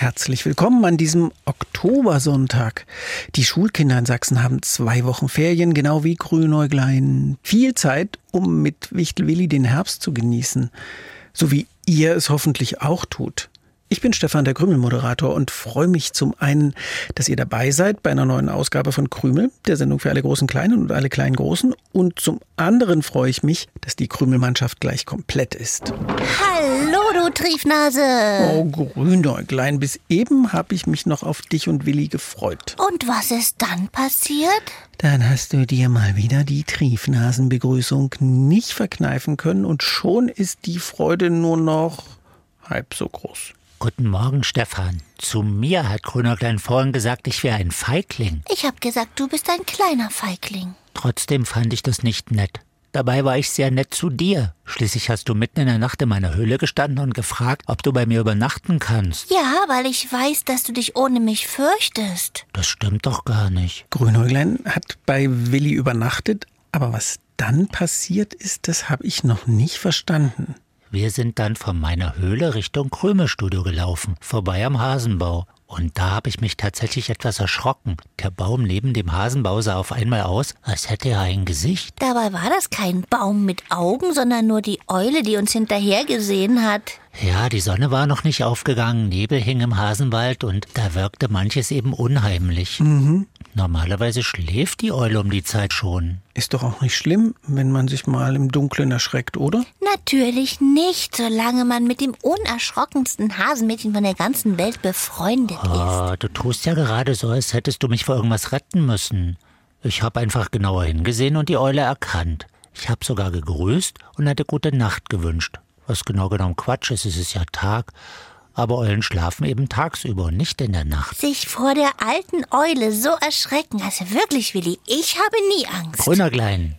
Herzlich willkommen an diesem Oktobersonntag. Die Schulkinder in Sachsen haben zwei Wochen Ferien, genau wie Grünäuglein. Viel Zeit, um mit Wichtel Willi den Herbst zu genießen. So wie ihr es hoffentlich auch tut. Ich bin Stefan der Krümel-Moderator und freue mich zum einen, dass ihr dabei seid bei einer neuen Ausgabe von Krümel, der Sendung für alle großen Kleinen und alle kleinen Großen. Und zum anderen freue ich mich, dass die Krümelmannschaft gleich komplett ist. Hallo, du Triefnase. Oh, Grünäuglein, bis eben habe ich mich noch auf dich und Willi gefreut. Und was ist dann passiert? Dann hast du dir mal wieder die Triefnasenbegrüßung nicht verkneifen können und schon ist die Freude nur noch halb so groß. Guten Morgen, Stefan. Zu mir hat Grünäuglein vorhin gesagt, ich wäre ein Feigling. Ich hab gesagt, du bist ein kleiner Feigling. Trotzdem fand ich das nicht nett. Dabei war ich sehr nett zu dir. Schließlich hast du mitten in der Nacht in meiner Höhle gestanden und gefragt, ob du bei mir übernachten kannst. Ja, weil ich weiß, dass du dich ohne mich fürchtest. Das stimmt doch gar nicht. Grünäuglein hat bei Willi übernachtet, aber was dann passiert ist, das habe ich noch nicht verstanden. Wir sind dann von meiner Höhle Richtung Krümelstudio gelaufen, vorbei am Hasenbau. Und da habe ich mich tatsächlich etwas erschrocken. Der Baum neben dem Hasenbau sah auf einmal aus, als hätte er ein Gesicht. Dabei war das kein Baum mit Augen, sondern nur die Eule, die uns hinterher gesehen hat. Ja, die Sonne war noch nicht aufgegangen, Nebel hing im Hasenwald und da wirkte manches eben unheimlich. Normalerweise schläft die Eule um die Zeit schon. Ist doch auch nicht schlimm, wenn man sich mal im Dunkeln erschreckt, oder? Natürlich nicht, solange man mit dem unerschrockensten Hasenmädchen von der ganzen Welt befreundet ist. Oh, du tust ja gerade so, als hättest du mich vor irgendwas retten müssen. Ich habe einfach genauer hingesehen und die Eule erkannt. Ich habe sogar gegrüßt und hatte gute Nacht gewünscht. Was genau genommen Quatsch ist, es ist ja Tag. Aber Eulen schlafen eben tagsüber und nicht in der Nacht. Sich vor der alten Eule so erschrecken, also wirklich, Willi, ich habe nie Angst. Grünerglein,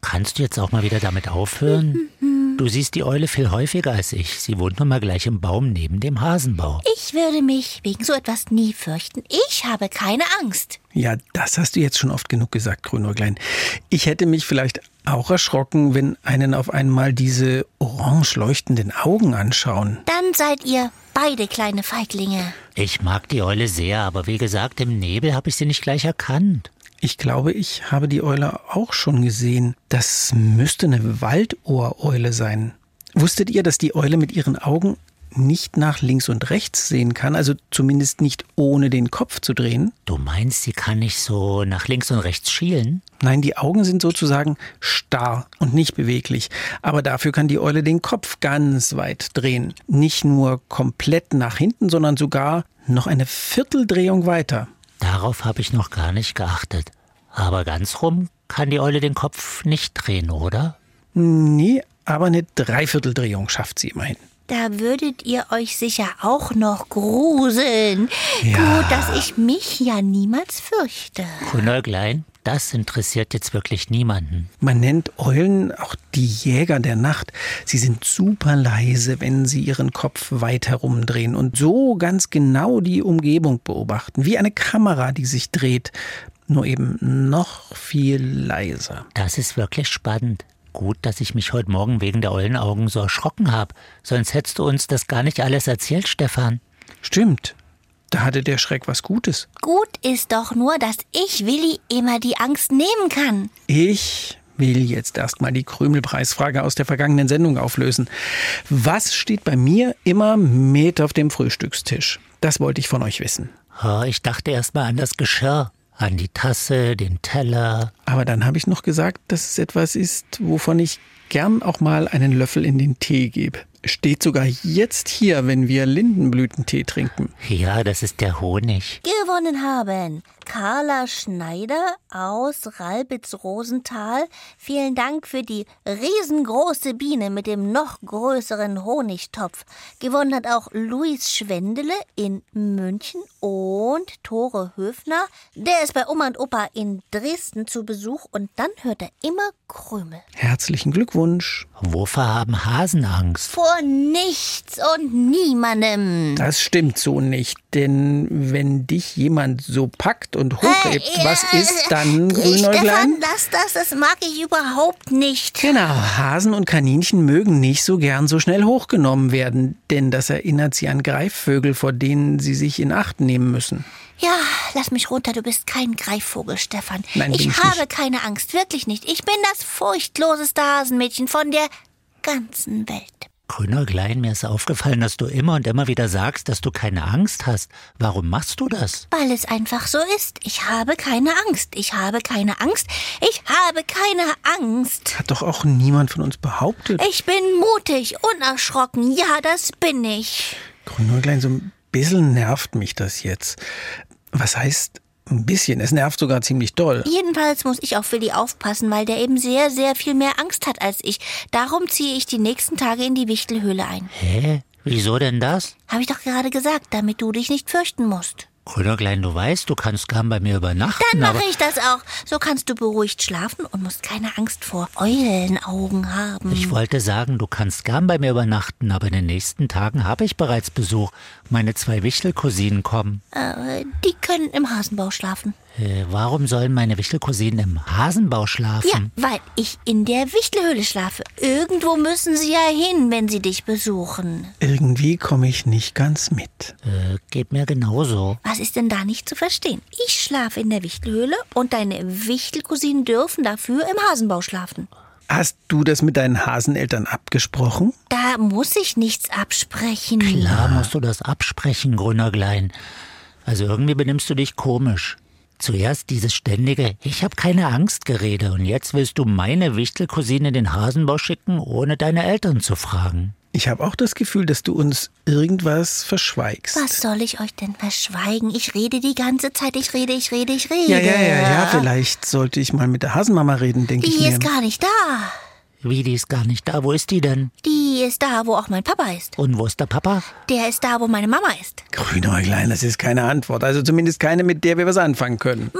kannst du jetzt auch mal wieder damit aufhören? Du siehst die Eule viel häufiger als ich. Sie wohnt nun mal gleich im Baum neben dem Hasenbau. Ich würde mich wegen so etwas nie fürchten. Ich habe keine Angst. Ja, das hast du jetzt schon oft genug gesagt, Grünäuglein. Ich hätte mich vielleicht auch erschrocken, wenn einen auf einmal diese orange leuchtenden Augen anschauen. Dann seid ihr beide kleine Feiglinge. Ich mag die Eule sehr, aber wie gesagt, im Nebel habe ich sie nicht gleich erkannt. Ich glaube, ich habe die Eule auch schon gesehen. Das müsste eine Waldohreule sein. Wusstet ihr, dass die Eule mit ihren Augen nicht nach links und rechts sehen kann, also zumindest nicht ohne den Kopf zu drehen? Du meinst, sie kann nicht so nach links und rechts schielen? Nein, die Augen sind sozusagen starr und nicht beweglich. Aber dafür kann die Eule den Kopf ganz weit drehen. Nicht nur komplett nach hinten, sondern sogar noch eine Vierteldrehung weiter. Darauf habe ich noch gar nicht geachtet. Aber ganz rum kann die Eule den Kopf nicht drehen, oder? Nee, aber eine Dreivierteldrehung schafft sie immerhin. Da würdet ihr euch sicher auch noch gruseln. Gut, dass ich mich ja niemals fürchte. Grünäuglein, das interessiert jetzt wirklich niemanden. Man nennt Eulen auch die Jäger der Nacht. Sie sind super leise, wenn sie ihren Kopf weit herumdrehen und so ganz genau die Umgebung beobachten, wie eine Kamera, die sich dreht, nur eben noch viel leiser. Das ist wirklich spannend. Gut, dass ich mich heute Morgen wegen der Eulenaugen so erschrocken habe. Sonst hättest du uns das gar nicht alles erzählt, Stefan. Stimmt, da hatte der Schreck was Gutes. Gut ist doch nur, dass ich Willi immer die Angst nehmen kann. Ich will jetzt erstmal die Krümelpreisfrage aus der vergangenen Sendung auflösen. Was steht bei mir immer mit auf dem Frühstückstisch? Das wollte ich von euch wissen. Oh, ich dachte erst mal an das Geschirr, an die Tasse, den Teller. Aber dann habe ich noch gesagt, dass es etwas ist, wovon ich gern auch mal einen Löffel in den Tee gebe. Steht sogar jetzt hier, wenn wir Lindenblütentee trinken. Ja, das ist der Honig. Gewonnen haben Carla Schneider aus Ralbitz-Rosenthal. Vielen Dank für die riesengroße Biene mit dem noch größeren Honigtopf. Gewonnen hat auch Luis Schwendele in München und Tore Höfner. Der ist bei Oma und Opa in Dresden zu Besuch und dann hört er immer Krümel. Herzlichen Glückwunsch. Wunsch Wovor haben Hasen Angst? Vor nichts und niemandem. Das stimmt so nicht, denn wenn dich jemand so packt und hochhebt, Äh, was äh, ist dann, Stefan, Grünäuglein? lass das, das mag ich überhaupt nicht. Genau, Hasen und Kaninchen mögen nicht so gern so schnell hochgenommen werden, denn das erinnert sie an Greifvögel, vor denen sie sich in Acht nehmen müssen. Ja, lass mich runter, du bist kein Greifvogel, Stefan. Nein, bin ich ich habe nicht. keine Angst, wirklich nicht. Ich bin das furchtloseste Hasenmädchen von der ganzen Welt. Grünäuglein, mir ist aufgefallen, dass du immer und immer wieder sagst, dass du keine Angst hast. Warum machst du das? Weil es einfach so ist. Ich habe keine Angst. Ich habe keine Angst. Ich habe keine Angst. Hat doch auch niemand von uns behauptet. Ich bin mutig, unerschrocken. Ja, das bin ich. Grünäuglein, so ein bisschen nervt mich das jetzt. Was heißt ein bisschen? Es nervt sogar ziemlich doll. Jedenfalls muss ich auf Willi aufpassen, weil der eben sehr, sehr viel mehr Angst hat als ich. Darum ziehe ich die nächsten Tage in die Wichtelhöhle ein. Hä? Wieso denn das? Habe ich doch gerade gesagt, damit du dich nicht fürchten musst. Grünäuglein, du weißt, du kannst gern bei mir übernachten, Dann mache ich das auch. So kannst du beruhigt schlafen und musst keine Angst vor Eulenaugen haben. ich wollte sagen, du kannst gern bei mir übernachten, aber in den nächsten Tagen habe ich bereits Besuch. Meine zwei Wichtelcousinen kommen. äh, die können im Hasenbau schlafen. Äh, warum sollen meine Wichtelcousinen im Hasenbau Ja, schlafen? weil ich in der Wichtelhöhle schlafe. Irgendwo müssen sie ja hin, wenn sie dich besuchen. Irgendwie komme ich nicht ganz mit. Äh, geht mir genauso. Was ist denn da nicht zu verstehen? Ich schlafe in der Wichtelhöhle und deine Wichtelcousinen dürfen dafür im Hasenbau schlafen. Hast du das mit deinen Haseneltern abgesprochen? Da muss ich nichts absprechen. Klar musst du das absprechen, Grünäuglein. Also irgendwie benimmst du dich komisch. Zuerst dieses ständige Ich hab keine Angst Gerede und jetzt willst du meine Wichtelcousine in den Hasenbau schicken, ohne deine Eltern zu fragen. Ich habe auch das Gefühl, dass du uns irgendwas verschweigst. Was soll ich euch denn verschweigen? Ich rede die ganze Zeit. Ich rede, ich rede, ich rede. Ja, ja, ja, ja, vielleicht sollte ich mal mit der Hasenmama reden, denke ich Die mir. ist gar nicht da. Wie, die ist gar nicht da. Wo ist die denn? Die ist da, wo auch mein Papa ist. Und wo ist der Papa? Der ist da, wo meine Mama ist. Grünäuglein, das ist keine Antwort. Also zumindest keine, mit der wir was anfangen können.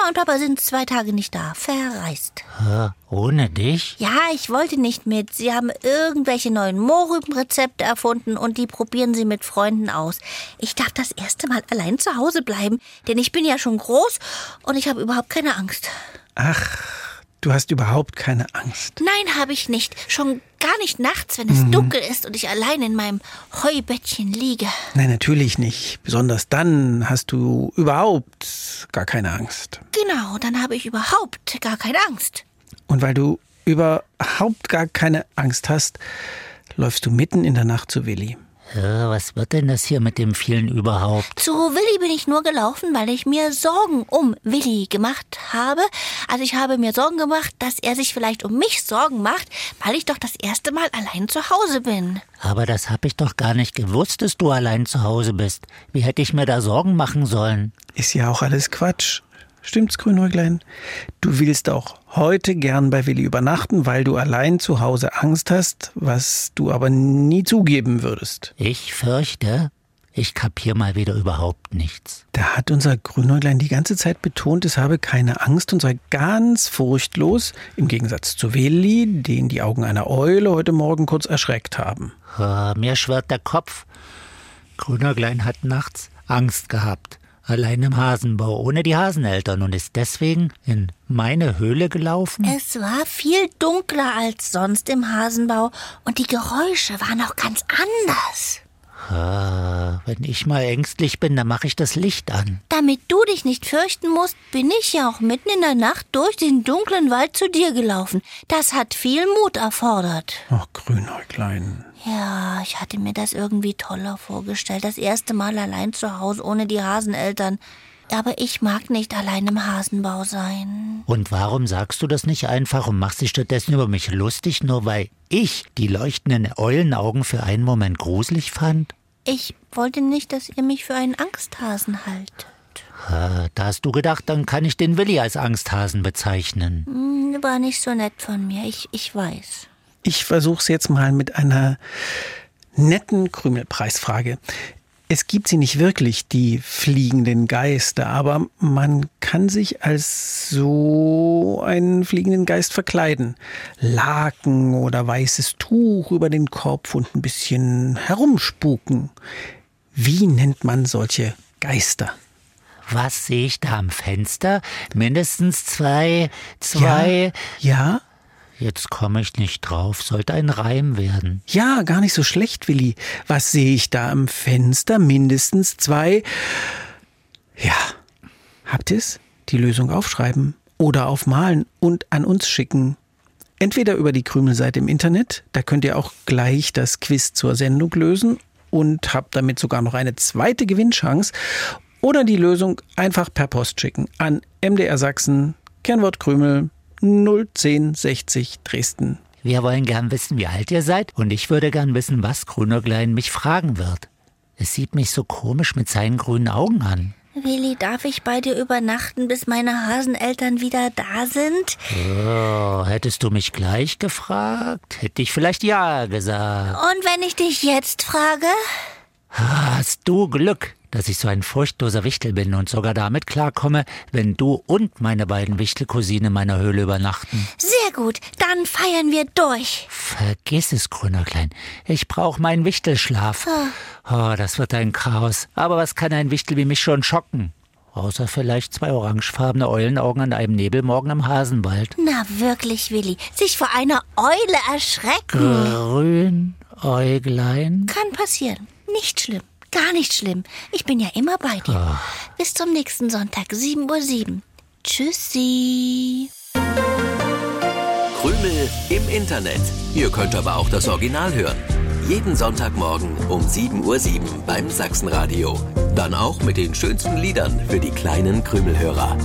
Mama und Papa sind zwei Tage nicht da. Verreist. Hä, ohne dich? Ja, ich wollte nicht mit. Sie haben irgendwelche neuen Mohrrübenrezepte erfunden und die probieren sie mit Freunden aus. Ich darf das erste Mal allein zu Hause bleiben, denn ich bin ja schon groß und ich habe überhaupt keine Angst. Ach, du hast überhaupt keine Angst. Nein, habe ich nicht. Schon gar nicht nachts, wenn es dunkel ist und ich allein in meinem Heubettchen liege. Nein, natürlich nicht. Besonders dann hast du überhaupt gar keine Angst. Genau, dann habe ich überhaupt gar keine Angst. Und weil du überhaupt gar keine Angst hast, läufst du mitten in der Nacht zu Willi. Was wird denn das hier mit dem vielen überhaupt? Zu Willi bin ich nur gelaufen, weil ich mir Sorgen um Willi gemacht habe. Also ich habe mir Sorgen gemacht, dass er sich vielleicht um mich Sorgen macht, weil ich doch das erste Mal allein zu Hause bin. Aber das hab ich doch gar nicht gewusst, dass du allein zu Hause bist. Wie hätte ich mir da Sorgen machen sollen? Ist ja auch alles Quatsch. Stimmt's, Grünäuglein? Du willst auch heute gern bei Willi übernachten, weil du allein zu Hause Angst hast, was du aber nie zugeben würdest. Ich fürchte, ich kapier mal wieder überhaupt nichts. Da hat unser Grünäuglein die ganze Zeit betont, es habe keine Angst und sei ganz furchtlos, im Gegensatz zu Willi, den die Augen einer Eule heute Morgen kurz erschreckt haben. Ah, mir schwirrt der Kopf. Grünerglein hat nachts Angst gehabt. Allein im Hasenbau, ohne die Haseneltern und ist deswegen in meine Höhle gelaufen? Es war viel dunkler als sonst im Hasenbau und die Geräusche waren auch ganz anders. Ah, wenn ich mal ängstlich bin, dann mache ich das Licht an. Damit du dich nicht fürchten musst, bin ich ja auch mitten in der Nacht durch den dunklen Wald zu dir gelaufen. Das hat viel Mut erfordert. Ach, Grünäuglein. Ja, ich hatte mir das irgendwie toller vorgestellt. Das erste Mal allein zu Hause ohne die Haseneltern. Aber ich mag nicht allein im Hasenbau sein. Und warum sagst du das nicht einfach und machst dich stattdessen über mich lustig, nur weil ich die leuchtenden Eulenaugen für einen Moment gruselig fand? Ich wollte nicht, dass ihr mich für einen Angsthasen haltet. Da hast du gedacht, dann kann ich den Willi als Angsthasen bezeichnen. Hm, War nicht so nett von mir, ich, ich weiß. Ich versuch's jetzt mal mit einer netten Krümelpreisfrage. Es gibt sie nicht wirklich, die fliegenden Geister, aber man kann sich als so einen fliegenden Geist verkleiden. Laken oder weißes Tuch über den Kopf und ein bisschen herumspuken. Wie nennt man solche Geister? Was sehe ich da am Fenster? Mindestens zwei, zwei. Ja, ja. Jetzt komme ich nicht drauf. Sollte ein Reim werden. Ja, gar nicht so schlecht, Willi. Was sehe ich da am Fenster? Mindestens zwei. Ja. Habt ihr's? Die Lösung aufschreiben oder aufmalen und an uns schicken. Entweder über die Krümelseite im Internet, da könnt ihr auch gleich das Quiz zur Sendung lösen und habt damit sogar noch eine zweite Gewinnchance. Oder die Lösung einfach per Post schicken an MDR Sachsen, Kernwort Krümel 01060 Dresden. Wir wollen gern wissen, wie alt ihr seid und ich würde gern wissen, was Grünäuglein mich fragen wird. Es sieht mich so komisch mit seinen grünen Augen an. Willi, darf ich bei dir übernachten, bis meine Haseneltern wieder da sind? Oh, hättest du mich gleich gefragt, hätte ich vielleicht ja gesagt. Und wenn ich dich jetzt frage? Hast du Glück, dass ich so ein furchtloser Wichtel bin und sogar damit klarkomme, wenn du und meine beiden Wichtelcousinen in meiner Höhle übernachten. Sehr gut, dann feiern wir durch. Vergiss es, Grünerklein. Ich brauche meinen Wichtelschlaf. Oh, das wird ein Chaos. Aber was kann ein Wichtel wie mich schon schocken? Außer vielleicht zwei orangefarbene Eulenaugen an einem Nebelmorgen im Hasenwald. Na wirklich, Willi, sich vor einer Eule erschrecken. Grünäuglein? Kann passieren. Nicht schlimm. Gar nicht schlimm. Ich bin ja immer bei dir. Bis zum nächsten Sonntag, 7.07 Uhr. Tschüssi. Krümel im Internet. Ihr könnt aber auch das Original hören. Jeden Sonntagmorgen um 7.07 Uhr beim Sachsenradio. Dann auch mit den schönsten Liedern für die kleinen Krümelhörer.